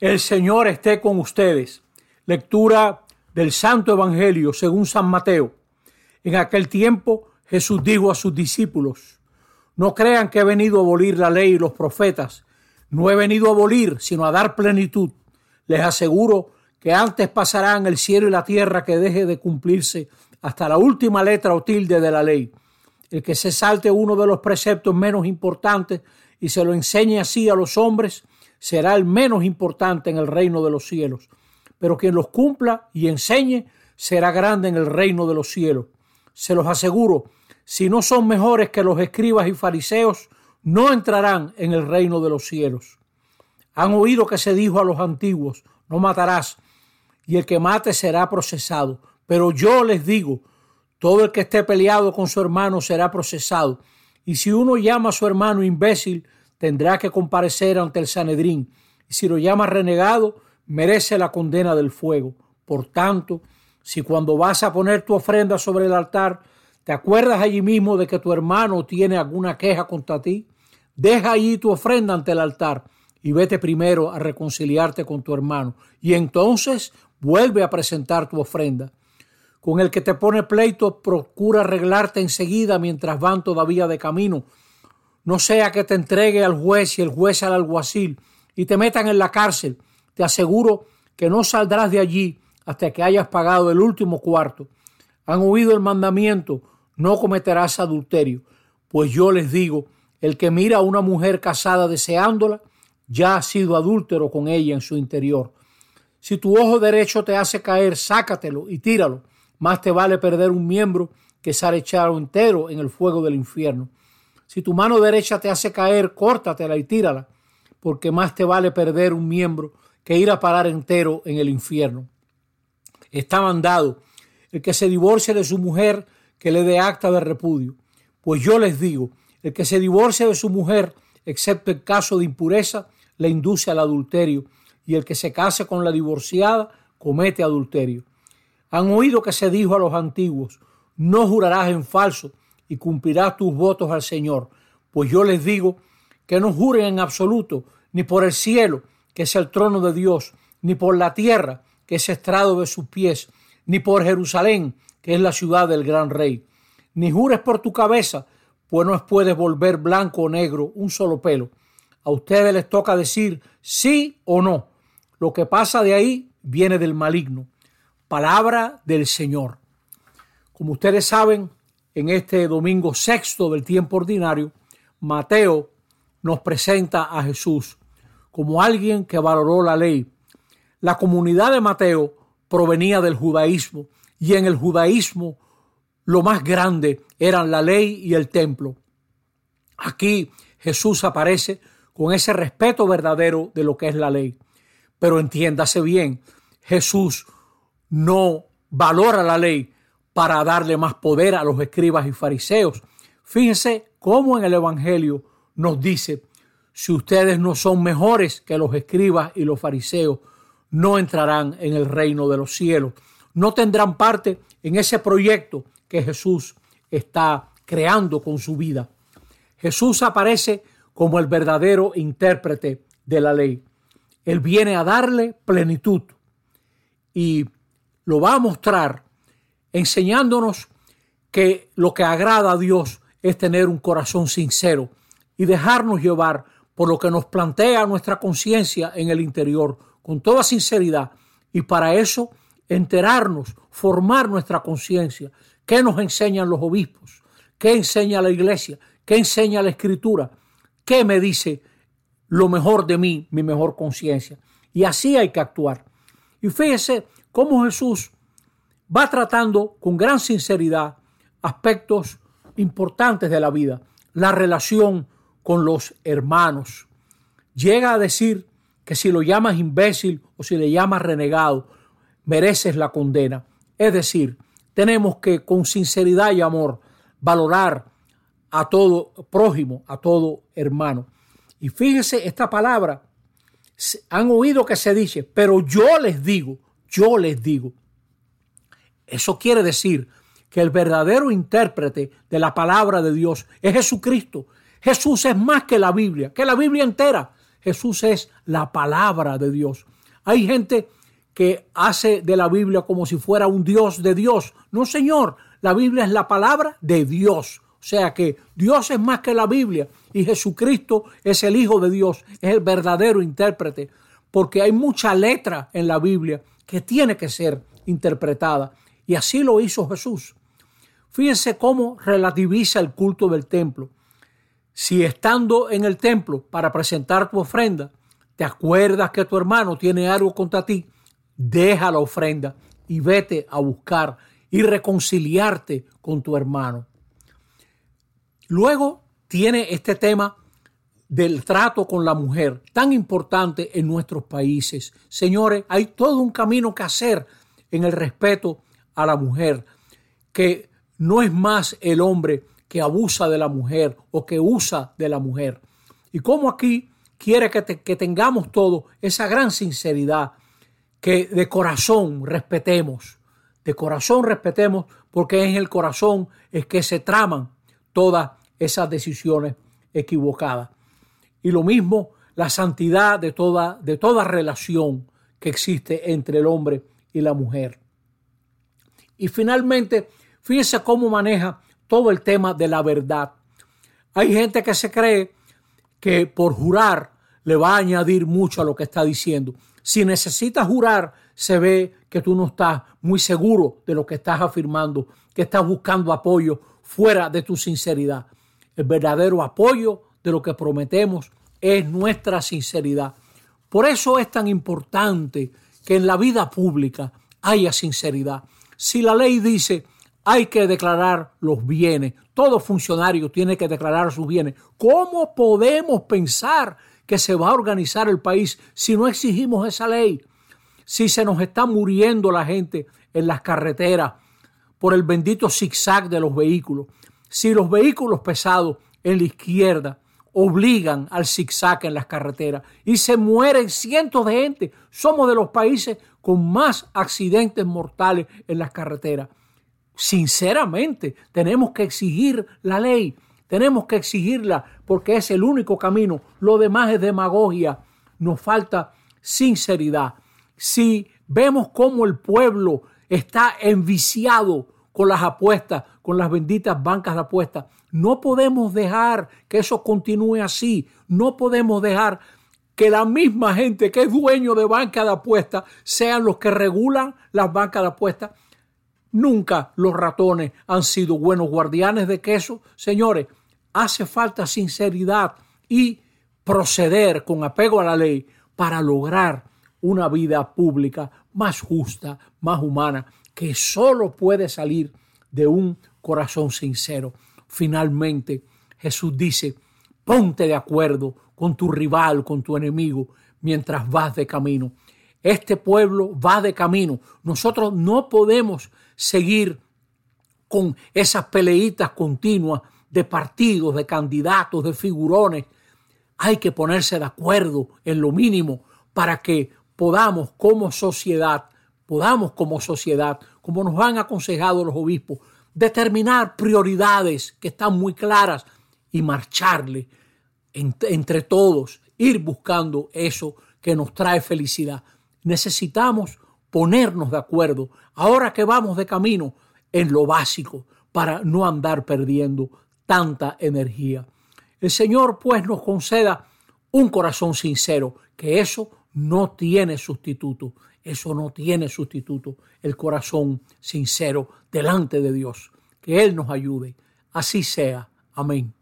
El Señor esté con ustedes. Lectura del Santo Evangelio según San Mateo. En aquel tiempo Jesús dijo a sus discípulos, no crean que he venido a abolir la ley y los profetas. No he venido a abolir, sino a dar plenitud. Les aseguro que antes pasarán el cielo y la tierra que deje de cumplirse hasta la última letra o tilde de la ley. El que se salte uno de los preceptos menos importantes y se lo enseñe así a los hombres, será el menos importante en el reino de los cielos. Pero quien los cumpla y enseñe, será grande en el reino de los cielos. Se los aseguro, si no son mejores que los escribas y fariseos, no entrarán en el reino de los cielos. Han oído que se dijo a los antiguos, no matarás, y el que mate será procesado. Pero yo les digo, todo el que esté peleado con su hermano será procesado. Y si uno llama a su hermano imbécil, tendrá que comparecer ante el Sanedrín. Y si lo llama renegado, merece la condena del fuego. Por tanto, si cuando vas a poner tu ofrenda sobre el altar, te acuerdas allí mismo de que tu hermano tiene alguna queja contra ti, deja allí tu ofrenda ante el altar y vete primero a reconciliarte con tu hermano. Y entonces vuelve a presentar tu ofrenda con el que te pone pleito, procura arreglarte enseguida mientras van todavía de camino. No sea que te entregue al juez y el juez al alguacil y te metan en la cárcel. Te aseguro que no saldrás de allí hasta que hayas pagado el último cuarto. Han oído el mandamiento, no cometerás adulterio. Pues yo les digo, el que mira a una mujer casada deseándola, ya ha sido adúltero con ella en su interior. Si tu ojo derecho te hace caer, sácatelo y tíralo más te vale perder un miembro que ser echado entero en el fuego del infierno. Si tu mano derecha te hace caer, córtatela y tírala, porque más te vale perder un miembro que ir a parar entero en el infierno. Está mandado el que se divorcie de su mujer que le dé acta de repudio. Pues yo les digo, el que se divorcie de su mujer, excepto en caso de impureza, le induce al adulterio, y el que se case con la divorciada comete adulterio. Han oído que se dijo a los antiguos, no jurarás en falso y cumplirás tus votos al Señor. Pues yo les digo que no juren en absoluto, ni por el cielo, que es el trono de Dios, ni por la tierra, que es estrado de sus pies, ni por Jerusalén, que es la ciudad del gran rey. Ni jures por tu cabeza, pues no puedes volver blanco o negro un solo pelo. A ustedes les toca decir sí o no. Lo que pasa de ahí viene del maligno. Palabra del Señor. Como ustedes saben, en este domingo sexto del tiempo ordinario, Mateo nos presenta a Jesús como alguien que valoró la ley. La comunidad de Mateo provenía del judaísmo y en el judaísmo lo más grande eran la ley y el templo. Aquí Jesús aparece con ese respeto verdadero de lo que es la ley. Pero entiéndase bien, Jesús no valora la ley para darle más poder a los escribas y fariseos. Fíjense cómo en el Evangelio nos dice, si ustedes no son mejores que los escribas y los fariseos, no entrarán en el reino de los cielos. No tendrán parte en ese proyecto que Jesús está creando con su vida. Jesús aparece como el verdadero intérprete de la ley. Él viene a darle plenitud. Y lo va a mostrar enseñándonos que lo que agrada a Dios es tener un corazón sincero y dejarnos llevar por lo que nos plantea nuestra conciencia en el interior con toda sinceridad y para eso enterarnos, formar nuestra conciencia. ¿Qué nos enseñan los obispos? ¿Qué enseña la iglesia? ¿Qué enseña la escritura? ¿Qué me dice lo mejor de mí, mi mejor conciencia? Y así hay que actuar. Y fíjese cómo Jesús va tratando con gran sinceridad aspectos importantes de la vida, la relación con los hermanos. Llega a decir que si lo llamas imbécil o si le llamas renegado, mereces la condena. Es decir, tenemos que con sinceridad y amor valorar a todo prójimo, a todo hermano. Y fíjense esta palabra, han oído que se dice, pero yo les digo, yo les digo. Eso quiere decir que el verdadero intérprete de la palabra de Dios es Jesucristo. Jesús es más que la Biblia, que la Biblia entera. Jesús es la palabra de Dios. Hay gente que hace de la Biblia como si fuera un Dios de Dios. No, Señor, la Biblia es la palabra de Dios. O sea que Dios es más que la Biblia y Jesucristo es el Hijo de Dios, es el verdadero intérprete, porque hay mucha letra en la Biblia que tiene que ser interpretada. Y así lo hizo Jesús. Fíjense cómo relativiza el culto del templo. Si estando en el templo para presentar tu ofrenda, te acuerdas que tu hermano tiene algo contra ti, deja la ofrenda y vete a buscar y reconciliarte con tu hermano. Luego tiene este tema del trato con la mujer, tan importante en nuestros países. Señores, hay todo un camino que hacer en el respeto a la mujer, que no es más el hombre que abusa de la mujer o que usa de la mujer. Y como aquí quiere que, que tengamos todo esa gran sinceridad, que de corazón respetemos, de corazón respetemos, porque en el corazón es que se traman todas esas decisiones equivocadas. Y lo mismo la santidad de toda, de toda relación que existe entre el hombre y la mujer. Y finalmente, fíjense cómo maneja todo el tema de la verdad. Hay gente que se cree que por jurar le va a añadir mucho a lo que está diciendo. Si necesitas jurar, se ve que tú no estás muy seguro de lo que estás afirmando, que estás buscando apoyo fuera de tu sinceridad. El verdadero apoyo de lo que prometemos es nuestra sinceridad. Por eso es tan importante que en la vida pública haya sinceridad. Si la ley dice hay que declarar los bienes, todo funcionario tiene que declarar sus bienes, ¿cómo podemos pensar que se va a organizar el país si no exigimos esa ley? Si se nos está muriendo la gente en las carreteras por el bendito zigzag de los vehículos, si los vehículos pesados en la izquierda obligan al zigzag en las carreteras y se mueren cientos de gente. Somos de los países con más accidentes mortales en las carreteras. Sinceramente, tenemos que exigir la ley, tenemos que exigirla porque es el único camino. Lo demás es demagogia. Nos falta sinceridad. Si vemos cómo el pueblo está enviciado con las apuestas, con las benditas bancas de apuestas, no podemos dejar que eso continúe así. No podemos dejar que la misma gente que es dueño de banca de apuestas sean los que regulan las bancas de apuestas. Nunca los ratones han sido buenos guardianes de queso. Señores, hace falta sinceridad y proceder con apego a la ley para lograr una vida pública más justa, más humana, que solo puede salir de un corazón sincero. Finalmente, Jesús dice, ponte de acuerdo con tu rival, con tu enemigo, mientras vas de camino. Este pueblo va de camino. Nosotros no podemos seguir con esas peleitas continuas de partidos, de candidatos, de figurones. Hay que ponerse de acuerdo en lo mínimo para que podamos como sociedad, podamos como sociedad, como nos han aconsejado los obispos, determinar prioridades que están muy claras y marcharle entre todos, ir buscando eso que nos trae felicidad. Necesitamos ponernos de acuerdo, ahora que vamos de camino, en lo básico, para no andar perdiendo tanta energía. El Señor pues nos conceda un corazón sincero, que eso no tiene sustituto. Eso no tiene sustituto, el corazón sincero delante de Dios. Que Él nos ayude. Así sea. Amén.